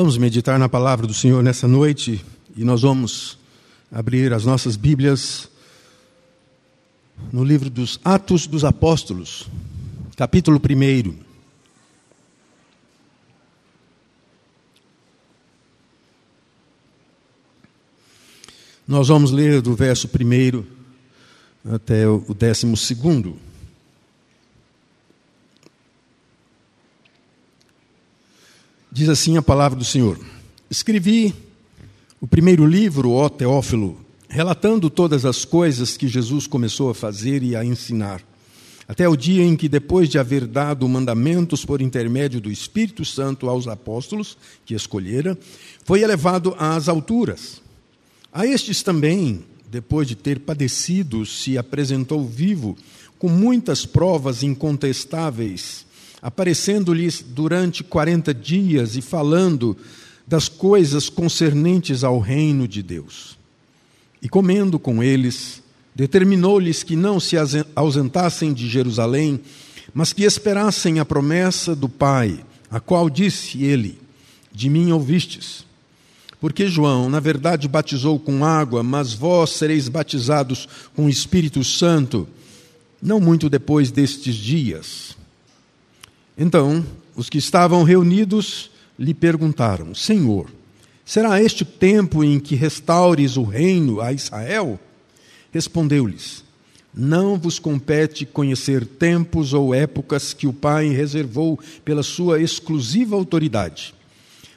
Vamos meditar na palavra do Senhor nessa noite e nós vamos abrir as nossas Bíblias no livro dos Atos dos Apóstolos, capítulo 1. Nós vamos ler do verso 1 até o 12. Diz assim a palavra do Senhor: Escrevi o primeiro livro, ó Teófilo, relatando todas as coisas que Jesus começou a fazer e a ensinar, até o dia em que, depois de haver dado mandamentos por intermédio do Espírito Santo aos apóstolos que escolhera, foi elevado às alturas. A estes também, depois de ter padecido, se apresentou vivo, com muitas provas incontestáveis aparecendo-lhes durante quarenta dias e falando das coisas concernentes ao reino de Deus. E comendo com eles, determinou-lhes que não se ausentassem de Jerusalém, mas que esperassem a promessa do Pai, a qual disse ele: De mim ouvistes. Porque João, na verdade, batizou com água, mas vós sereis batizados com o Espírito Santo, não muito depois destes dias. Então, os que estavam reunidos lhe perguntaram: Senhor, será este o tempo em que restaures o reino a Israel? Respondeu-lhes: Não vos compete conhecer tempos ou épocas que o Pai reservou pela sua exclusiva autoridade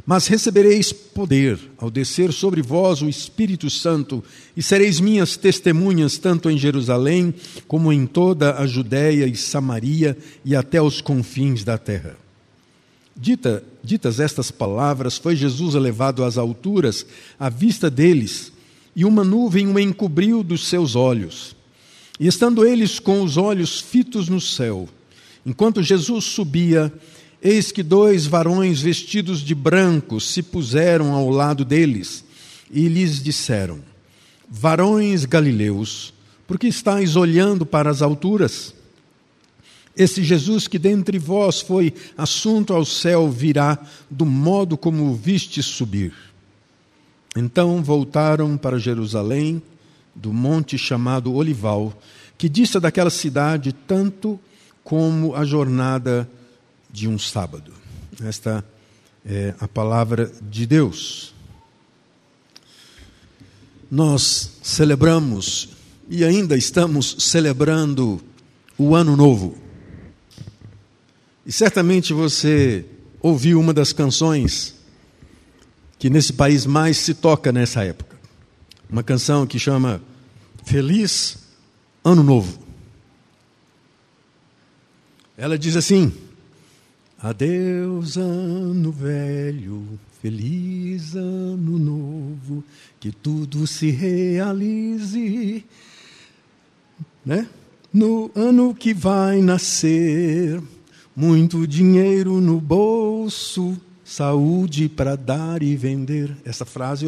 mas recebereis poder ao descer sobre vós o Espírito Santo, e sereis minhas testemunhas tanto em Jerusalém como em toda a Judéia e Samaria e até os confins da terra. Dita, ditas estas palavras, foi Jesus elevado às alturas à vista deles, e uma nuvem o encobriu dos seus olhos. E estando eles com os olhos fitos no céu, enquanto Jesus subia, Eis que dois varões vestidos de branco se puseram ao lado deles e lhes disseram: Varões galileus, por que estáis olhando para as alturas? Esse Jesus que dentre vós foi assunto ao céu virá do modo como o viste subir. Então voltaram para Jerusalém, do monte chamado Olival, que dista daquela cidade tanto como a jornada de um sábado. Esta é a palavra de Deus. Nós celebramos e ainda estamos celebrando o Ano Novo. E certamente você ouviu uma das canções que nesse país mais se toca nessa época. Uma canção que chama Feliz Ano Novo. Ela diz assim: Adeus, ano velho, feliz ano novo, que tudo se realize, né? No ano que vai nascer, muito dinheiro no bolso, saúde para dar e vender. Essa frase,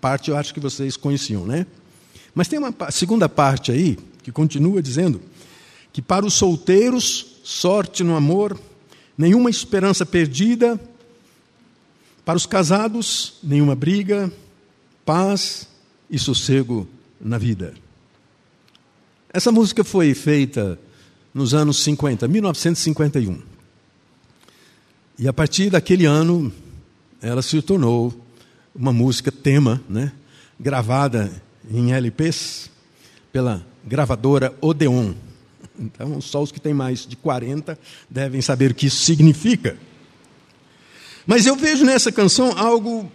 parte eu acho que vocês conheciam, né? Mas tem uma segunda parte aí que continua dizendo que para os solteiros, sorte no amor, nenhuma esperança perdida. Para os casados, nenhuma briga, paz e sossego na vida. Essa música foi feita nos anos 50, 1951. E a partir daquele ano, ela se tornou uma música tema, né? gravada em LPs pela gravadora Odeon. Então, só os que têm mais de 40 devem saber o que isso significa. Mas eu vejo nessa canção algo,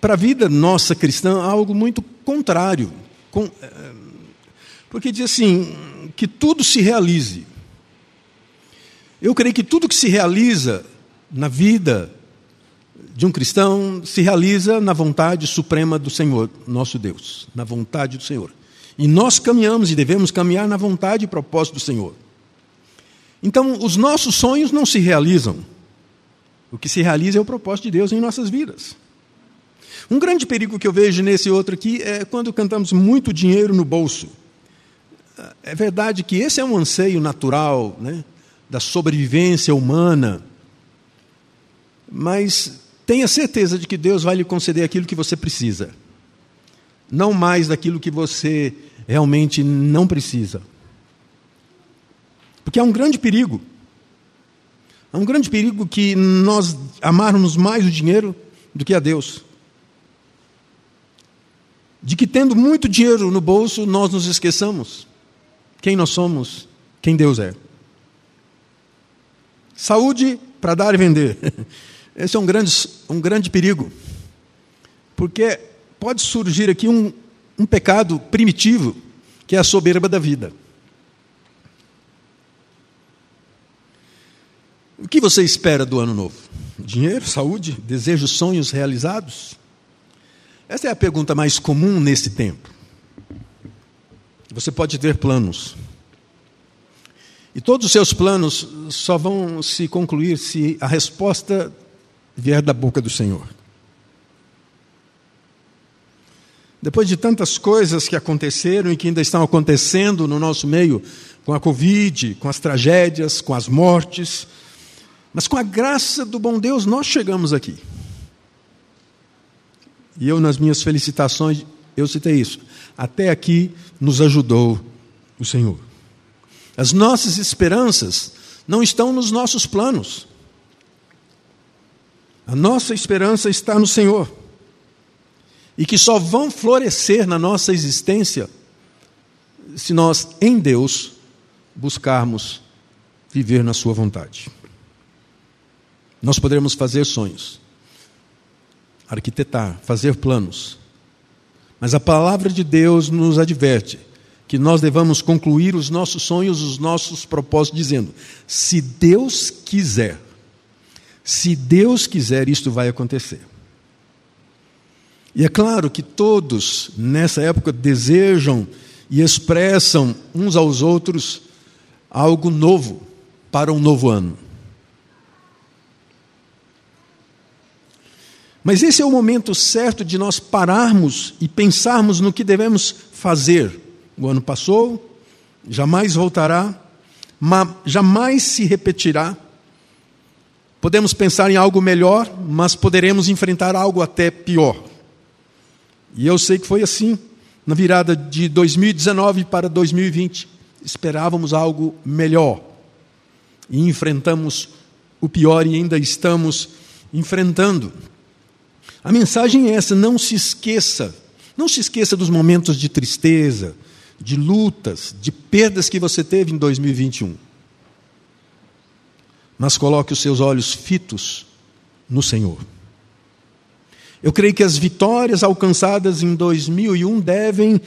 para a vida nossa cristã, algo muito contrário. Eh, porque diz assim: que tudo se realize. Eu creio que tudo que se realiza na vida de um cristão se realiza na vontade suprema do Senhor, nosso Deus, na vontade do Senhor. E nós caminhamos e devemos caminhar na vontade e propósito do Senhor. Então, os nossos sonhos não se realizam. O que se realiza é o propósito de Deus em nossas vidas. Um grande perigo que eu vejo nesse outro aqui é quando cantamos muito dinheiro no bolso. É verdade que esse é um anseio natural né, da sobrevivência humana, mas tenha certeza de que Deus vai lhe conceder aquilo que você precisa, não mais daquilo que você realmente não precisa. Porque há um grande perigo. Há um grande perigo que nós amarmos mais o dinheiro do que a Deus. De que tendo muito dinheiro no bolso, nós nos esqueçamos quem nós somos, quem Deus é. Saúde para dar e vender. Esse é um grande, um grande perigo. Porque pode surgir aqui um, um pecado primitivo, que é a soberba da vida. O que você espera do ano novo? Dinheiro, saúde, desejos, sonhos realizados? Essa é a pergunta mais comum nesse tempo. Você pode ter planos. E todos os seus planos só vão se concluir se a resposta vier da boca do Senhor. Depois de tantas coisas que aconteceram e que ainda estão acontecendo no nosso meio, com a Covid, com as tragédias, com as mortes, mas com a graça do bom Deus, nós chegamos aqui. E eu, nas minhas felicitações, eu citei isso. Até aqui nos ajudou o Senhor. As nossas esperanças não estão nos nossos planos. A nossa esperança está no Senhor. E que só vão florescer na nossa existência se nós, em Deus, buscarmos viver na Sua vontade. Nós poderemos fazer sonhos, arquitetar, fazer planos. Mas a palavra de Deus nos adverte que nós devamos concluir os nossos sonhos, os nossos propósitos, dizendo: se Deus quiser, se Deus quiser, isto vai acontecer. E é claro que todos, nessa época, desejam e expressam uns aos outros algo novo para um novo ano. Mas esse é o momento certo de nós pararmos e pensarmos no que devemos fazer. O ano passou, jamais voltará, jamais se repetirá. Podemos pensar em algo melhor, mas poderemos enfrentar algo até pior. E eu sei que foi assim na virada de 2019 para 2020. Esperávamos algo melhor e enfrentamos o pior e ainda estamos enfrentando. A mensagem é essa: não se esqueça. Não se esqueça dos momentos de tristeza, de lutas, de perdas que você teve em 2021. Mas coloque os seus olhos fitos no Senhor. Eu creio que as vitórias alcançadas em 2001 devem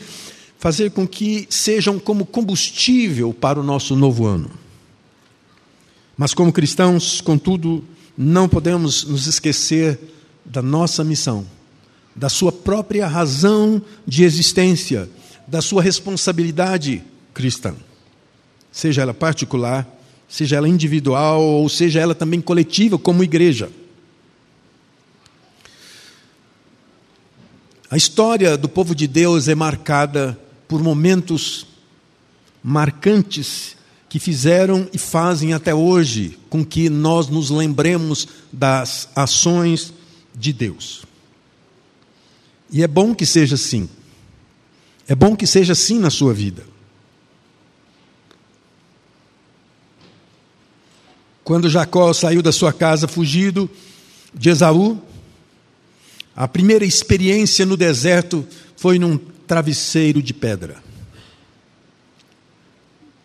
fazer com que sejam como combustível para o nosso novo ano. Mas, como cristãos, contudo, não podemos nos esquecer da nossa missão, da sua própria razão de existência, da sua responsabilidade cristã, seja ela particular, seja ela individual ou seja ela também coletiva, como igreja. A história do povo de Deus é marcada por momentos marcantes que fizeram e fazem até hoje com que nós nos lembremos das ações de Deus. E é bom que seja assim. É bom que seja assim na sua vida. Quando Jacó saiu da sua casa fugido de Esaú, a primeira experiência no deserto foi num travesseiro de pedra.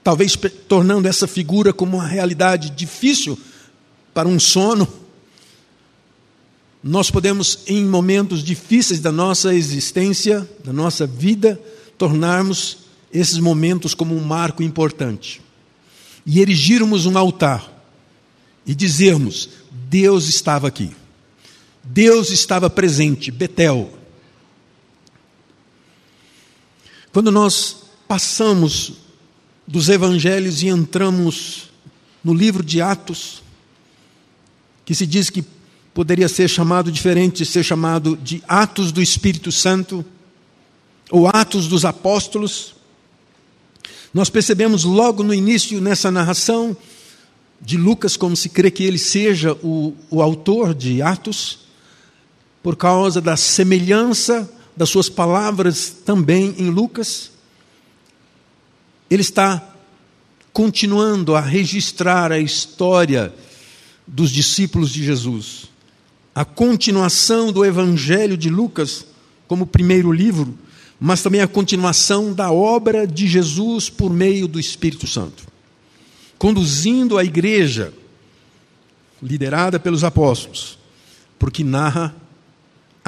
Talvez tornando essa figura como uma realidade difícil para um sono nós podemos, em momentos difíceis da nossa existência, da nossa vida, tornarmos esses momentos como um marco importante e erigirmos um altar e dizermos: Deus estava aqui, Deus estava presente, Betel. Quando nós passamos dos evangelhos e entramos no livro de Atos, que se diz que poderia ser chamado diferente, ser chamado de Atos do Espírito Santo ou Atos dos Apóstolos. Nós percebemos logo no início, nessa narração de Lucas, como se crê que ele seja o, o autor de Atos, por causa da semelhança das suas palavras também em Lucas, ele está continuando a registrar a história dos discípulos de Jesus. A continuação do Evangelho de Lucas, como primeiro livro, mas também a continuação da obra de Jesus por meio do Espírito Santo, conduzindo a igreja, liderada pelos apóstolos, porque narra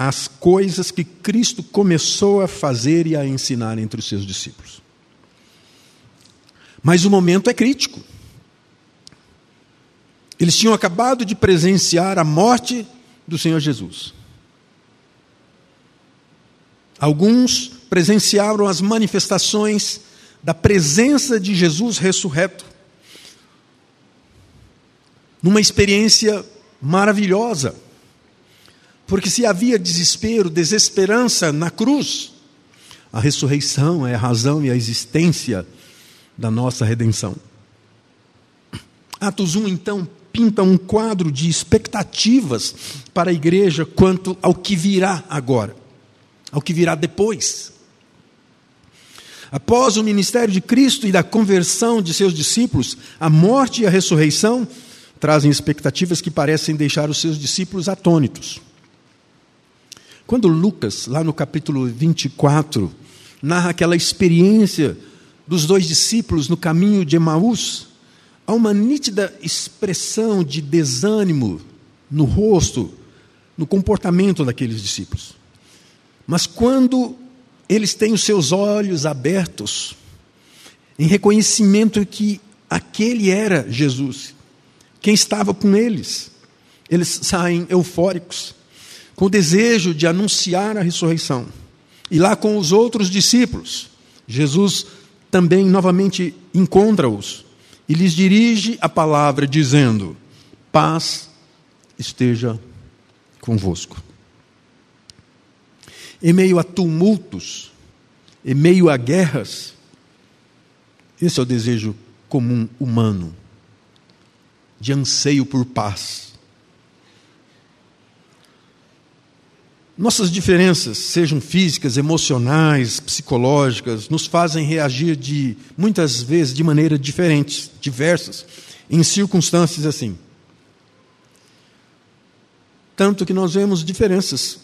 as coisas que Cristo começou a fazer e a ensinar entre os seus discípulos. Mas o momento é crítico. Eles tinham acabado de presenciar a morte do Senhor Jesus. Alguns presenciaram as manifestações da presença de Jesus ressurreto, numa experiência maravilhosa. Porque se havia desespero, desesperança na cruz, a ressurreição é a razão e a existência da nossa redenção. Atos 1, então, pinta um quadro de expectativas para a igreja quanto ao que virá agora, ao que virá depois. Após o ministério de Cristo e da conversão de seus discípulos, a morte e a ressurreição trazem expectativas que parecem deixar os seus discípulos atônitos. Quando Lucas, lá no capítulo 24, narra aquela experiência dos dois discípulos no caminho de Emaús, há uma nítida expressão de desânimo no rosto, no comportamento daqueles discípulos. Mas quando eles têm os seus olhos abertos, em reconhecimento que aquele era Jesus, quem estava com eles, eles saem eufóricos com o desejo de anunciar a ressurreição. E lá com os outros discípulos, Jesus também novamente encontra-os e lhes dirige a palavra, dizendo: Paz esteja convosco. Em meio a tumultos, em meio a guerras, esse é o desejo comum humano, de anseio por paz. Nossas diferenças, sejam físicas, emocionais, psicológicas, nos fazem reagir de muitas vezes de maneira diferentes, diversas, em circunstâncias assim. Tanto que nós vemos diferenças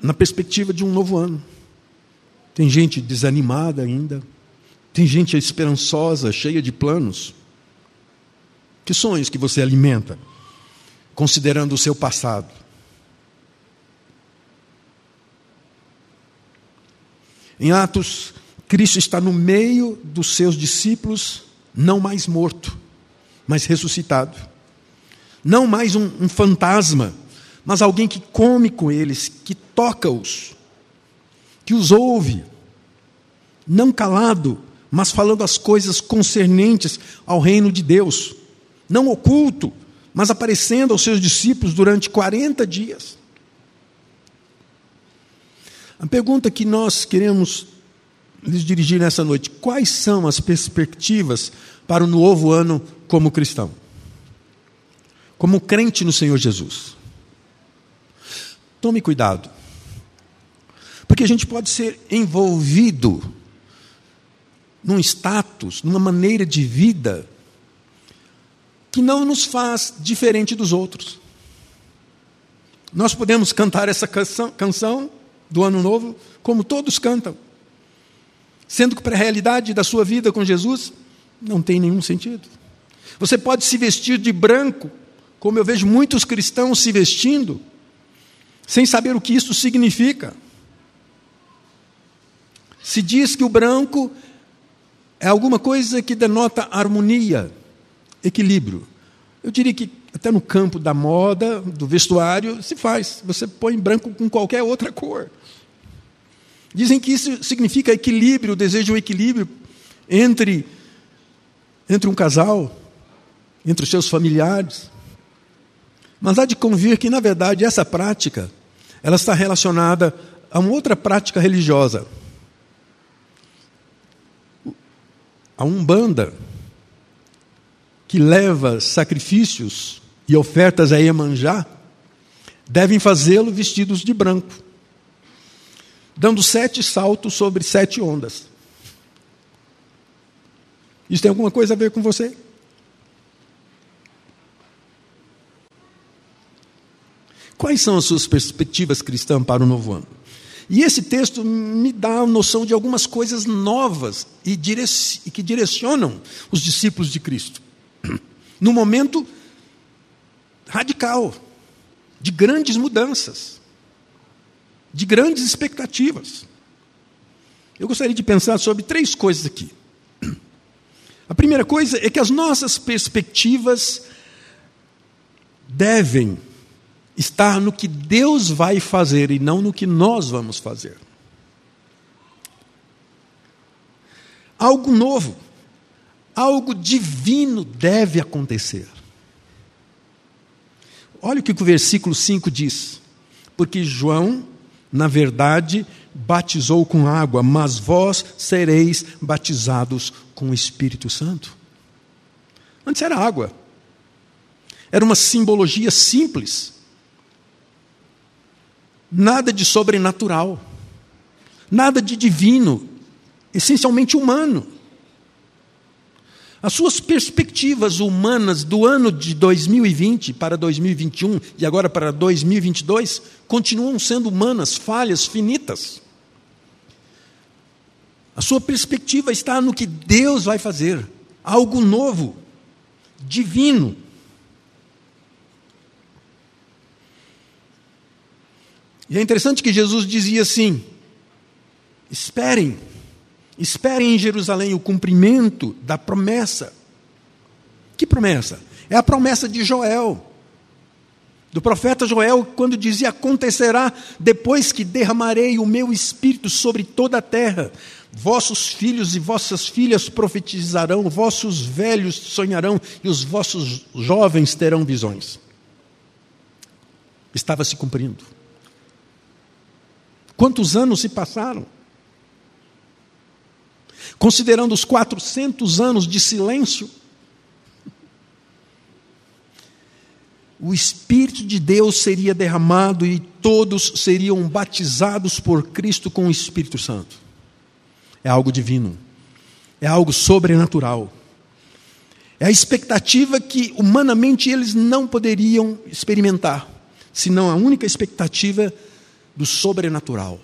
na perspectiva de um novo ano. Tem gente desanimada ainda, tem gente esperançosa, cheia de planos. Que sonhos que você alimenta, considerando o seu passado? Em Atos, Cristo está no meio dos seus discípulos, não mais morto, mas ressuscitado. Não mais um, um fantasma, mas alguém que come com eles, que toca-os, que os ouve, não calado, mas falando as coisas concernentes ao reino de Deus, não oculto, mas aparecendo aos seus discípulos durante 40 dias. A pergunta que nós queremos lhes dirigir nessa noite: quais são as perspectivas para o novo ano como cristão? Como crente no Senhor Jesus? Tome cuidado, porque a gente pode ser envolvido num status, numa maneira de vida que não nos faz diferente dos outros. Nós podemos cantar essa canção, canção do Ano Novo, como todos cantam. Sendo que para a realidade da sua vida com Jesus, não tem nenhum sentido. Você pode se vestir de branco, como eu vejo muitos cristãos se vestindo, sem saber o que isso significa. Se diz que o branco é alguma coisa que denota harmonia, equilíbrio. Eu diria que até no campo da moda, do vestuário, se faz. Você põe branco com qualquer outra cor. Dizem que isso significa equilíbrio, desejo de um equilíbrio entre, entre um casal, entre os seus familiares. Mas há de convir que, na verdade, essa prática ela está relacionada a uma outra prática religiosa. A Umbanda, que leva sacrifícios e ofertas a Iemanjá, devem fazê-lo vestidos de branco, dando sete saltos sobre sete ondas. Isso tem alguma coisa a ver com você? Quais são as suas perspectivas cristãs para o novo ano? E esse texto me dá a noção de algumas coisas novas e, que direcionam os discípulos de Cristo. No momento radical, de grandes mudanças, de grandes expectativas. Eu gostaria de pensar sobre três coisas aqui. A primeira coisa é que as nossas perspectivas devem estar no que Deus vai fazer e não no que nós vamos fazer. Algo novo, algo divino deve acontecer. Olha o que o versículo 5 diz. Porque João, na verdade, batizou com água, mas vós sereis batizados com o Espírito Santo. Antes era água. Era uma simbologia simples nada de sobrenatural, nada de divino, essencialmente humano. As suas perspectivas humanas do ano de 2020 para 2021 e agora para 2022 continuam sendo humanas, falhas, finitas. A sua perspectiva está no que Deus vai fazer, algo novo, divino. E é interessante que Jesus dizia assim: esperem, esperem em Jerusalém o cumprimento da promessa. Que promessa? É a promessa de Joel, do profeta Joel, quando dizia: Acontecerá depois que derramarei o meu espírito sobre toda a terra. Vossos filhos e vossas filhas profetizarão, vossos velhos sonharão e os vossos jovens terão visões. Estava se cumprindo. Quantos anos se passaram? Considerando os 400 anos de silêncio, o Espírito de Deus seria derramado e todos seriam batizados por Cristo com o Espírito Santo. É algo divino, é algo sobrenatural. É a expectativa que humanamente eles não poderiam experimentar, senão a única expectativa do sobrenatural.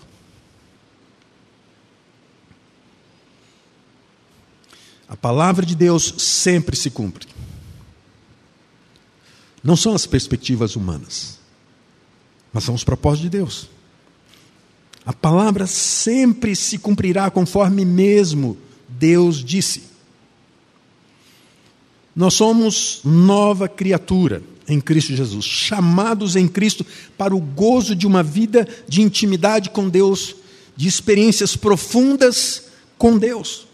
A palavra de Deus sempre se cumpre. Não são as perspectivas humanas, mas são os propósitos de Deus. A palavra sempre se cumprirá conforme mesmo Deus disse. Nós somos nova criatura em Cristo Jesus, chamados em Cristo para o gozo de uma vida de intimidade com Deus, de experiências profundas com Deus.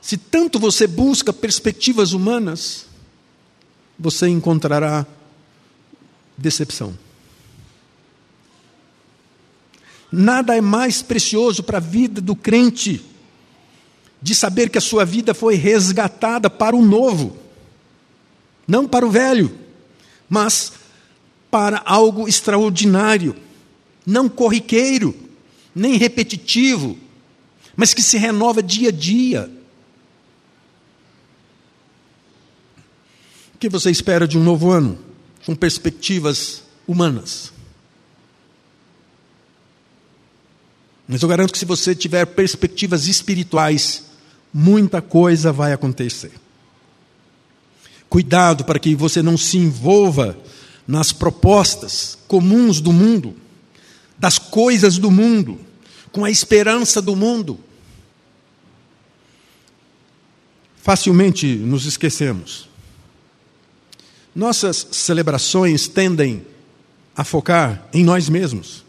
Se tanto você busca perspectivas humanas, você encontrará decepção. Nada é mais precioso para a vida do crente de saber que a sua vida foi resgatada para o novo não para o velho, mas para algo extraordinário, não corriqueiro, nem repetitivo, mas que se renova dia a dia. Que você espera de um novo ano? Com perspectivas humanas. Mas eu garanto que se você tiver perspectivas espirituais, muita coisa vai acontecer. Cuidado para que você não se envolva nas propostas comuns do mundo, das coisas do mundo, com a esperança do mundo. Facilmente nos esquecemos. Nossas celebrações tendem a focar em nós mesmos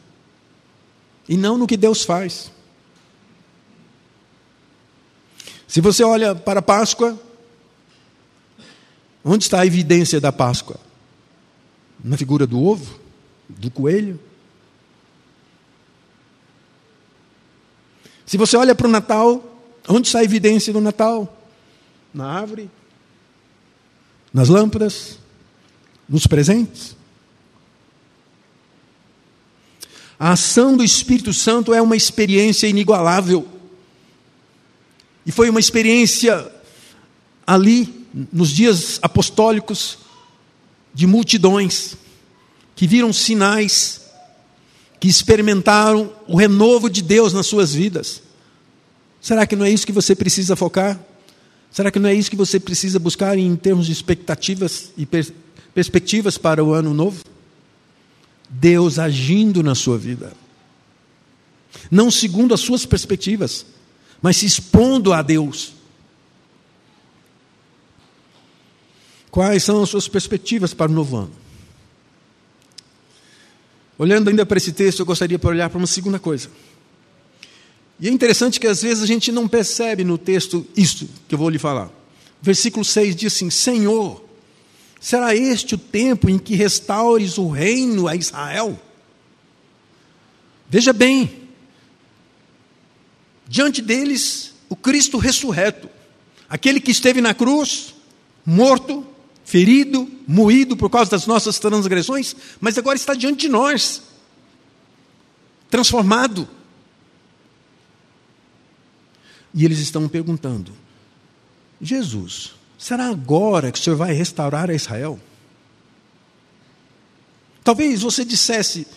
e não no que Deus faz. Se você olha para a Páscoa, Onde está a evidência da Páscoa? Na figura do ovo? Do coelho? Se você olha para o Natal, onde está a evidência do Natal? Na árvore? Nas lâmpadas? Nos presentes? A ação do Espírito Santo é uma experiência inigualável. E foi uma experiência ali, nos dias apostólicos, de multidões que viram sinais, que experimentaram o renovo de Deus nas suas vidas. Será que não é isso que você precisa focar? Será que não é isso que você precisa buscar em termos de expectativas e perspectivas para o ano novo? Deus agindo na sua vida. Não segundo as suas perspectivas, mas se expondo a Deus. Quais são as suas perspectivas para o novo ano? Olhando ainda para esse texto, eu gostaria de olhar para uma segunda coisa. E é interessante que às vezes a gente não percebe no texto isto que eu vou lhe falar. Versículo 6 diz assim: Senhor, será este o tempo em que restaures o reino a Israel? Veja bem, diante deles, o Cristo ressurreto, aquele que esteve na cruz, morto, ferido, moído por causa das nossas transgressões, mas agora está diante de nós, transformado. E eles estão perguntando: Jesus, será agora que o Senhor vai restaurar a Israel? Talvez você dissesse: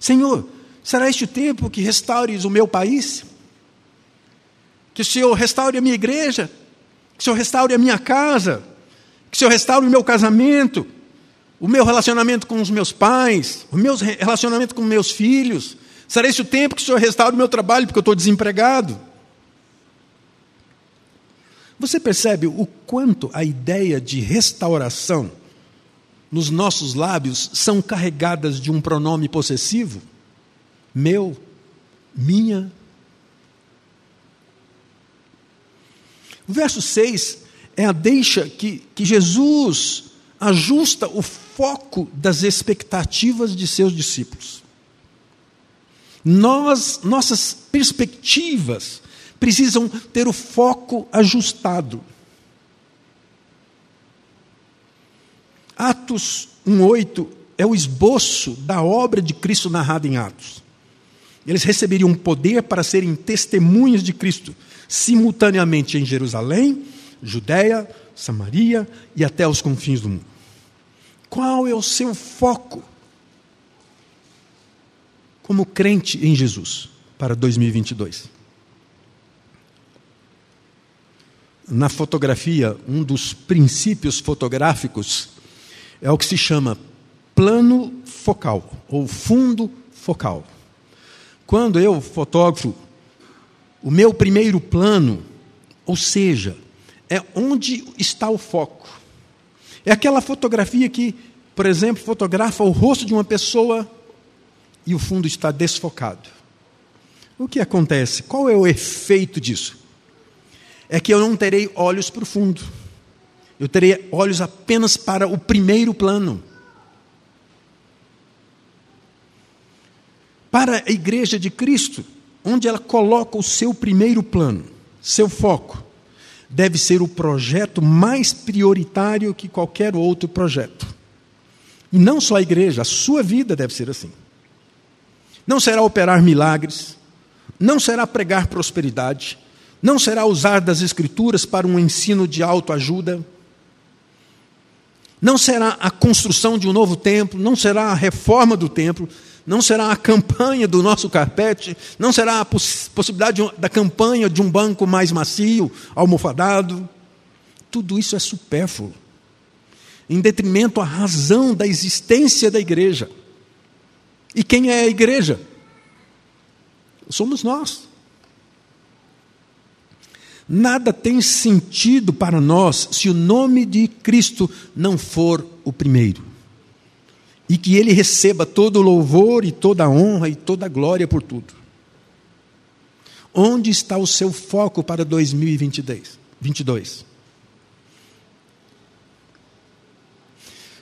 Senhor, será este o tempo que restaures o meu país? Que o Senhor restaure a minha igreja? Que o Senhor restaure a minha casa? que o Senhor restaure o meu casamento, o meu relacionamento com os meus pais, o meu relacionamento com meus filhos. Será esse o tempo que o Senhor restaure o meu trabalho, porque eu estou desempregado? Você percebe o quanto a ideia de restauração nos nossos lábios são carregadas de um pronome possessivo? Meu, minha. O verso 6 é a deixa que, que Jesus ajusta o foco das expectativas de seus discípulos. Nós, nossas perspectivas precisam ter o foco ajustado. Atos 1:8 é o esboço da obra de Cristo narrada em Atos. Eles receberiam poder para serem testemunhas de Cristo simultaneamente em Jerusalém, Judéia, Samaria e até os confins do mundo. Qual é o seu foco como crente em Jesus para 2022? Na fotografia, um dos princípios fotográficos é o que se chama plano focal ou fundo focal. Quando eu fotógrafo o meu primeiro plano, ou seja, é onde está o foco. É aquela fotografia que, por exemplo, fotografa o rosto de uma pessoa e o fundo está desfocado. O que acontece? Qual é o efeito disso? É que eu não terei olhos para o fundo. Eu terei olhos apenas para o primeiro plano. Para a igreja de Cristo, onde ela coloca o seu primeiro plano, seu foco, deve ser o projeto mais prioritário que qualquer outro projeto. E não só a igreja, a sua vida deve ser assim. Não será operar milagres, não será pregar prosperidade, não será usar das Escrituras para um ensino de autoajuda, não será a construção de um novo templo, não será a reforma do templo, não será a campanha do nosso carpete, não será a poss possibilidade da campanha de um banco mais macio, almofadado. Tudo isso é supérfluo, em detrimento à razão da existência da igreja. E quem é a igreja? Somos nós. Nada tem sentido para nós se o nome de Cristo não for o primeiro e que ele receba todo o louvor e toda a honra e toda a glória por tudo. Onde está o seu foco para 2022?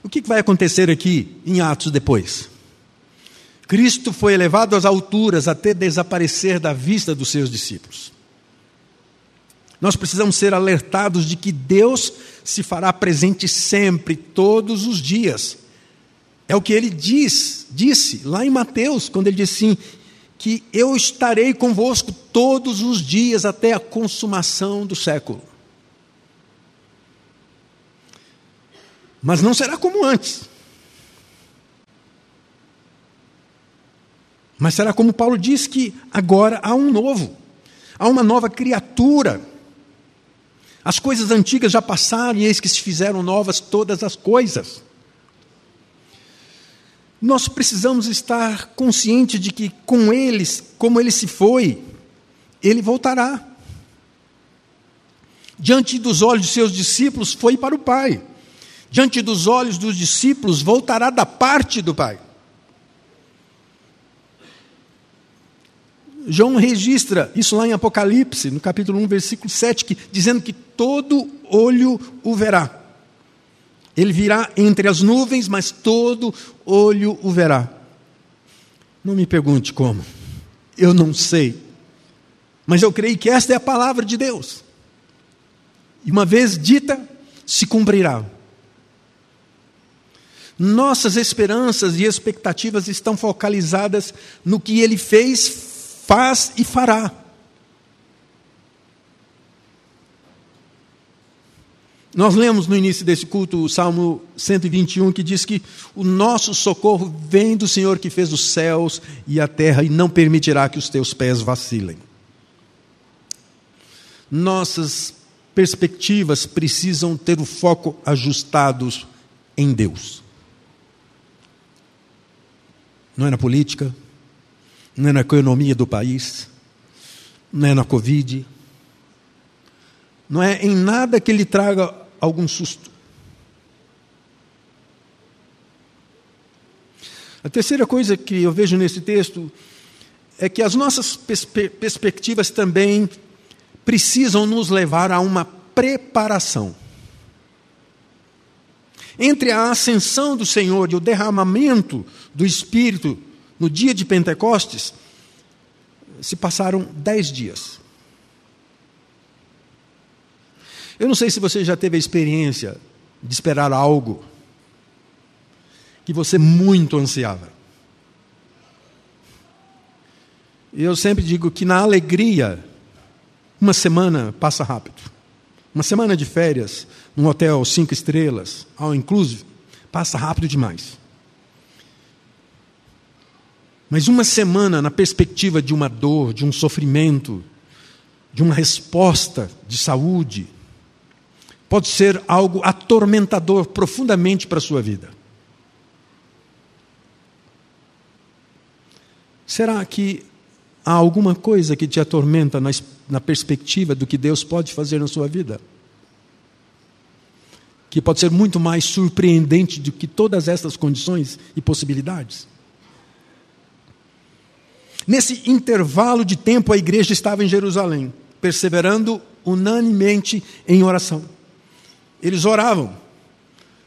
O que vai acontecer aqui em Atos depois? Cristo foi elevado às alturas até desaparecer da vista dos seus discípulos. Nós precisamos ser alertados de que Deus se fará presente sempre, todos os dias, É o que ele diz, disse lá em Mateus, quando ele disse assim: que eu estarei convosco todos os dias até a consumação do século. Mas não será como antes. Mas será como Paulo diz que agora há um novo, há uma nova criatura. As coisas antigas já passaram e eis que se fizeram novas todas as coisas. Nós precisamos estar conscientes de que com eles, como ele se foi, ele voltará. Diante dos olhos de seus discípulos, foi para o Pai. Diante dos olhos dos discípulos, voltará da parte do Pai. João registra isso lá em Apocalipse, no capítulo 1, versículo 7, que, dizendo que todo olho o verá. Ele virá entre as nuvens, mas todo olho o verá. Não me pergunte como, eu não sei. Mas eu creio que esta é a palavra de Deus. E uma vez dita, se cumprirá. Nossas esperanças e expectativas estão focalizadas no que ele fez, faz e fará. Nós lemos no início desse culto o Salmo 121 que diz que o nosso socorro vem do Senhor que fez os céus e a terra e não permitirá que os teus pés vacilem. Nossas perspectivas precisam ter o foco ajustados em Deus. Não é na política, não é na economia do país, não é na Covid, não é em nada que lhe traga algum susto. A terceira coisa que eu vejo nesse texto é que as nossas perspectivas também precisam nos levar a uma preparação. Entre a ascensão do Senhor e o derramamento do Espírito no dia de Pentecostes, se passaram dez dias. Eu não sei se você já teve a experiência de esperar algo que você muito ansiava. Eu sempre digo que na alegria, uma semana passa rápido. Uma semana de férias, num hotel cinco estrelas, ao inclusive, passa rápido demais. Mas uma semana na perspectiva de uma dor, de um sofrimento, de uma resposta de saúde, pode ser algo atormentador profundamente para a sua vida. Será que há alguma coisa que te atormenta na, na perspectiva do que Deus pode fazer na sua vida? Que pode ser muito mais surpreendente do que todas essas condições e possibilidades? Nesse intervalo de tempo, a igreja estava em Jerusalém, perseverando unanimemente em oração. Eles oravam,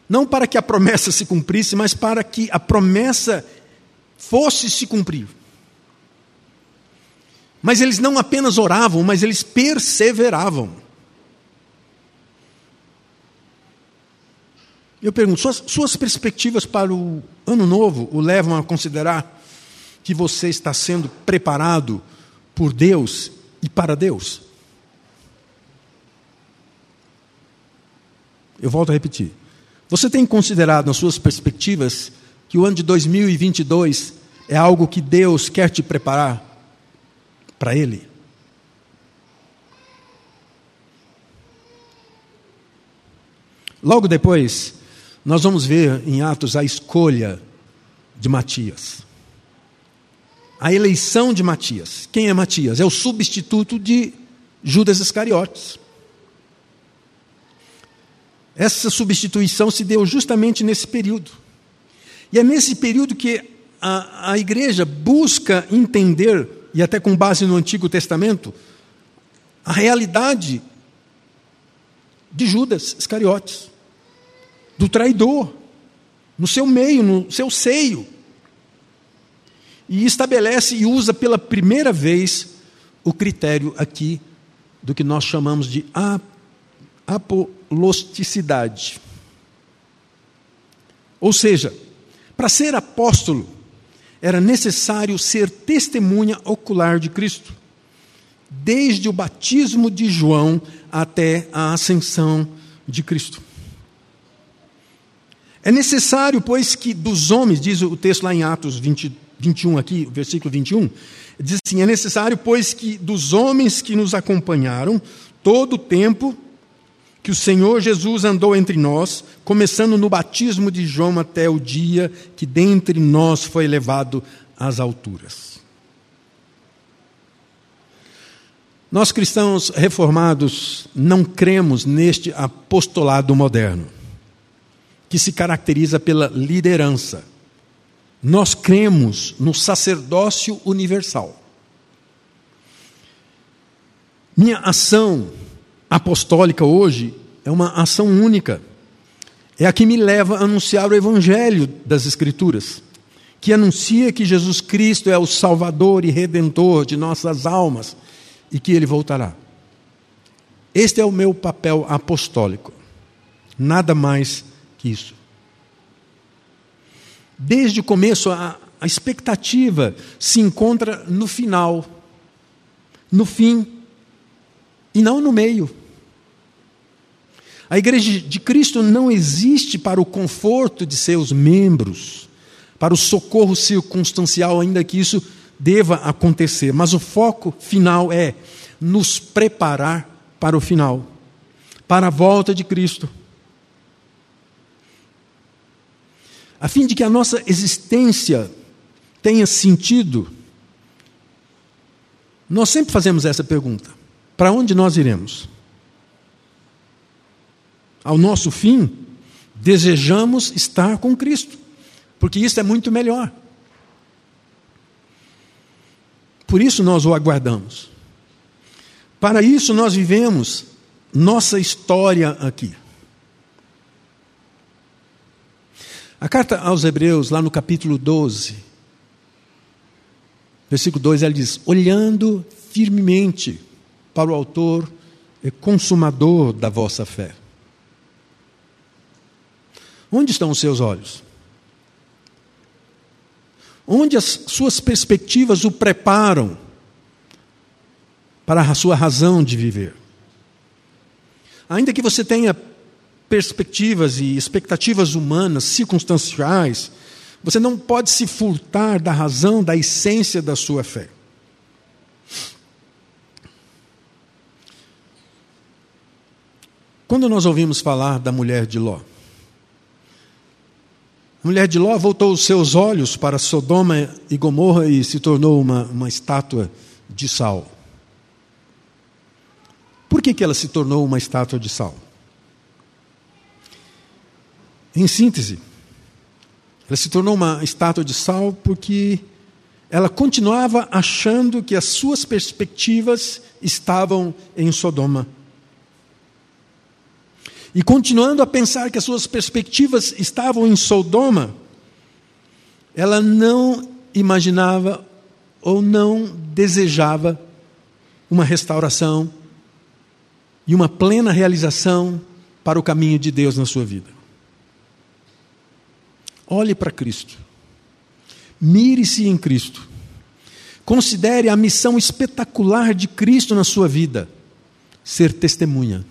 não para que a promessa se cumprisse, mas para que a promessa fosse se cumprir. Mas eles não apenas oravam, mas eles perseveravam. Eu pergunto, suas, suas perspectivas para o ano novo o levam a considerar que você está sendo preparado por Deus e para Deus? Eu volto a repetir. Você tem considerado nas suas perspectivas que o ano de 2022 é algo que Deus quer te preparar para Ele? Logo depois, nós vamos ver em Atos a escolha de Matias. A eleição de Matias. Quem é Matias? É o substituto de Judas Iscariotes. Essa substituição se deu justamente nesse período. E é nesse período que a, a igreja busca entender, e até com base no Antigo Testamento, a realidade de Judas Iscariotes, do traidor, no seu meio, no seu seio. E estabelece e usa pela primeira vez o critério aqui do que nós chamamos de apolosticidade. Ou seja, Para ser apóstolo, era necessário ser testemunha ocular de Cristo, desde o batismo de João até a ascensão de Cristo. É necessário, pois, que dos homens, diz o texto lá em Atos 20, 21, aqui, versículo 21, diz assim: é necessário, pois, que dos homens que nos acompanharam todo o tempo que o Senhor Jesus andou entre nós, começando no batismo de João até o dia que dentre nós foi levado às alturas. Nós cristãos reformados não cremos neste apostolado moderno que se caracteriza pela liderança. Nós cremos no sacerdócio universal. Minha ação apostólica hoje é uma ação única. É a que me leva a anunciar o evangelho das Escrituras, que anuncia que Jesus Cristo é o Salvador e Redentor de nossas almas e que ele voltará. Este é o meu papel apostólico. Nada mais que isso. Desde o começo, a, a expectativa se encontra no final, no fim, e não no meio. A igreja de Cristo não existe para o conforto de seus membros, para o socorro circunstancial, ainda que isso deva acontecer, mas o foco final é nos preparar para o final, para a volta de Cristo. a fim de que a nossa existência tenha sentido, nós sempre fazemos essa pergunta: para onde nós iremos? Ao nosso fim, desejamos estar com Cristo, porque isso é muito melhor. Por isso nós o aguardamos. Para isso nós vivemos nossa história aqui. A carta aos Hebreus, lá no capítulo 12, versículo 2, ela diz: Olhando firmemente para o Autor e Consumador da vossa fé. Onde estão os seus olhos? Onde as suas perspectivas o preparam para a sua razão de viver? Ainda que você tenha perspectivas e expectativas humanas, circunstanciais, você não pode se furtar da razão, da essência da sua fé. Quando nós ouvimos falar da mulher de Ló, mulher de Ló voltou os seus olhos para Sodoma e Gomorra e se tornou uma, uma estátua de sal. Por que, que ela se tornou uma estátua de sal? Em síntese, ela se tornou uma estátua de sal porque ela continuava achando que as suas perspectivas estavam em Sodoma. E continuando a pensar que as suas perspectivas estavam em Sodoma, ela não imaginava ou não desejava uma restauração e uma plena realização para o caminho de Deus na sua vida. Olhe para Cristo. Mire-se em Cristo. Considere a missão espetacular de Cristo na sua vida: ser testemunha.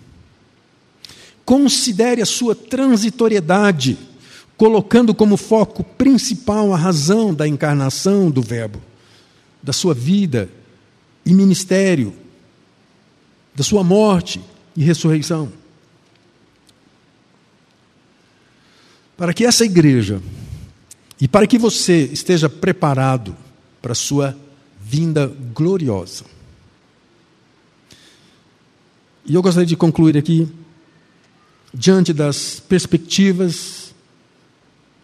Considere a sua transitoriedade, colocando como foco principal a razão da encarnação do Verbo, da sua vida e ministério, da sua morte e ressurreição. para que essa igreja e para que você esteja preparado para a sua vinda gloriosa. E eu gostaria de concluir aqui, diante das perspectivas,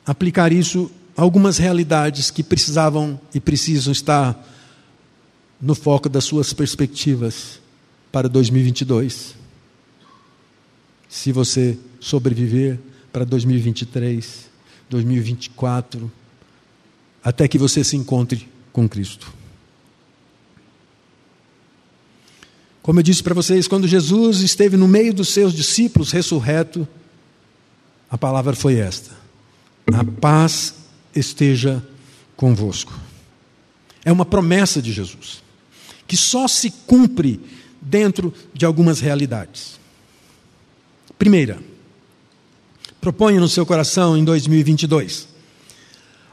aplicar isso a algumas realidades que precisavam e precisam estar no foco das suas perspectivas para 2022. Se você sobreviver, para 2023, 2024, até que você se encontre com Cristo. Como eu disse para vocês, quando Jesus esteve no meio dos seus discípulos ressurreto, a palavra foi esta: a paz esteja convosco. É uma promessa de Jesus, que só se cumpre dentro de algumas realidades. Primeira, proponha no seu coração em 2022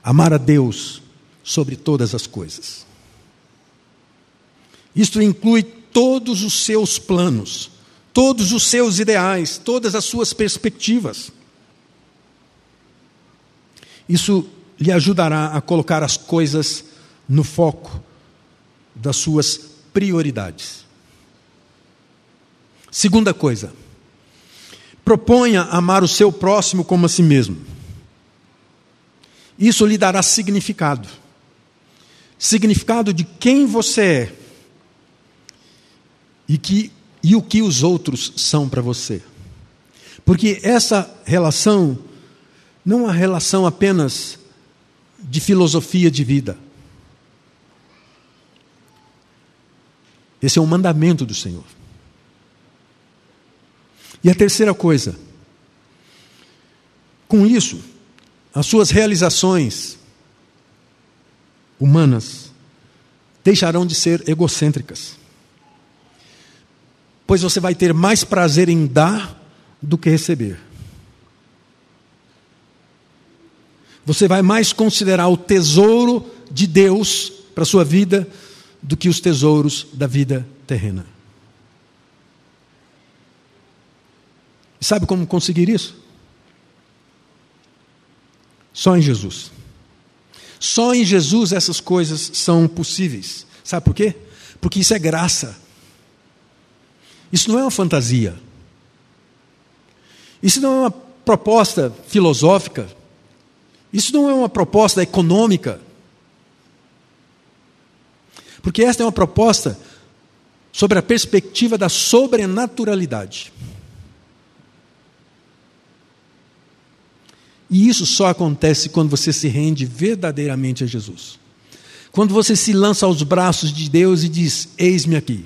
amar a Deus sobre todas as coisas. Isto inclui todos os seus planos, todos os seus ideais, todas as suas perspectivas. Isso lhe ajudará a colocar as coisas no foco das suas prioridades. Segunda coisa, proponha amar o seu próximo como a si mesmo. Isso lhe dará significado. Significado de quem você é e, que, e o que os outros são para você. Porque essa relação não é uma relação apenas de filosofia de vida. Esse é um mandamento do Senhor. E a terceira coisa, com isso, as suas realizações humanas deixarão de ser egocêntricas. Pois você vai ter mais prazer em dar do que receber. Você vai mais considerar o tesouro de Deus para a sua vida do que os tesouros da vida terrena. E sabe como conseguir isso? Só em Jesus. Só em Jesus essas coisas são possíveis. Sabe por quê? Porque isso é graça. Isso não é uma fantasia. Isso não é uma proposta filosófica. Isso não é uma proposta econômica. Porque esta é uma proposta sobre a perspectiva da sobrenaturalidade. E isso só acontece quando você se rende verdadeiramente a Jesus. Quando você se lança aos braços de Deus e diz: Eis-me aqui.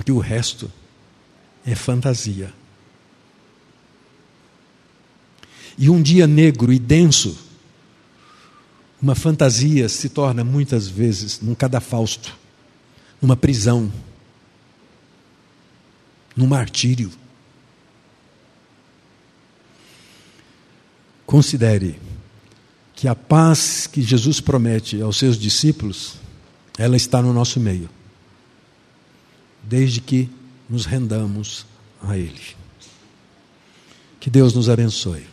Porque o resto é fantasia. E um dia negro e denso uma fantasia se torna muitas vezes num cadafausto, numa prisão, num martírio. Considere que a paz que Jesus promete aos seus discípulos, ela está no nosso meio, desde que nos rendamos a Ele. Que Deus nos abençoe.